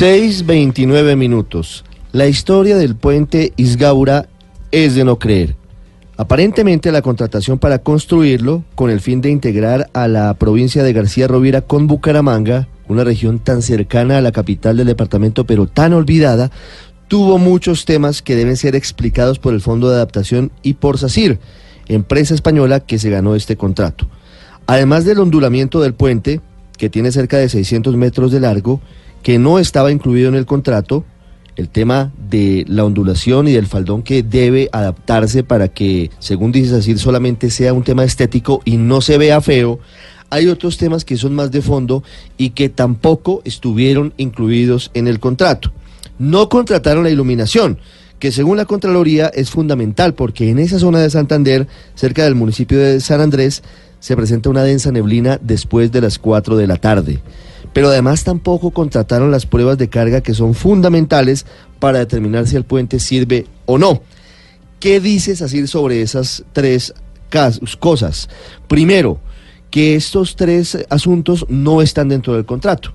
6.29 minutos. La historia del puente Isgaura es de no creer. Aparentemente la contratación para construirlo, con el fin de integrar a la provincia de García Rovira con Bucaramanga, una región tan cercana a la capital del departamento pero tan olvidada, tuvo muchos temas que deben ser explicados por el Fondo de Adaptación y por SACIR, empresa española que se ganó este contrato. Además del ondulamiento del puente, que tiene cerca de 600 metros de largo, que no estaba incluido en el contrato, el tema de la ondulación y del faldón que debe adaptarse para que, según dice así, solamente sea un tema estético y no se vea feo. Hay otros temas que son más de fondo y que tampoco estuvieron incluidos en el contrato. No contrataron la iluminación, que según la Contraloría es fundamental porque en esa zona de Santander, cerca del municipio de San Andrés, se presenta una densa neblina después de las 4 de la tarde pero además tampoco contrataron las pruebas de carga que son fundamentales para determinar si el puente sirve o no. ¿Qué dices así sobre esas tres cosas? Primero, que estos tres asuntos no están dentro del contrato,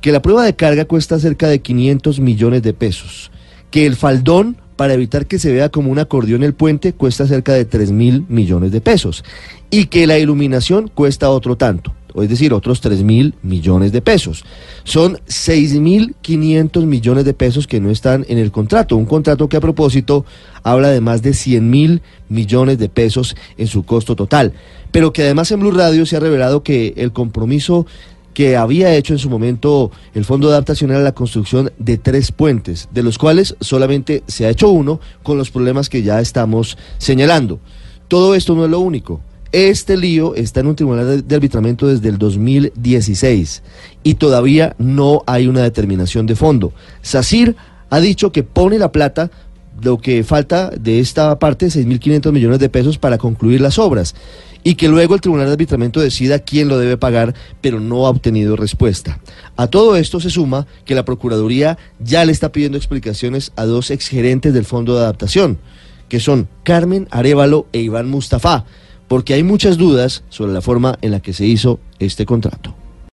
que la prueba de carga cuesta cerca de 500 millones de pesos, que el faldón para evitar que se vea como un acordeón el puente cuesta cerca de 3 mil millones de pesos y que la iluminación cuesta otro tanto es decir, otros 3 mil millones de pesos. Son 6 mil 500 millones de pesos que no están en el contrato, un contrato que a propósito habla de más de 100 mil millones de pesos en su costo total, pero que además en Blue Radio se ha revelado que el compromiso que había hecho en su momento el Fondo de Adaptación era la construcción de tres puentes, de los cuales solamente se ha hecho uno con los problemas que ya estamos señalando. Todo esto no es lo único. Este lío está en un tribunal de, arbitramiento desde el 2016 y todavía no hay una determinación de fondo. SACIR ha dicho que pone la plata, lo que falta de esta parte, 6.500 millones de pesos para concluir las obras y que luego el Tribunal de Arbitramiento decida quién lo debe pagar, pero no ha obtenido respuesta. A todo esto se suma que la Procuraduría ya le está pidiendo explicaciones a dos exgerentes del Fondo de Adaptación, que son Carmen Arevalo e Iván Mustafa porque hay muchas dudas sobre la forma en la que se hizo este contrato.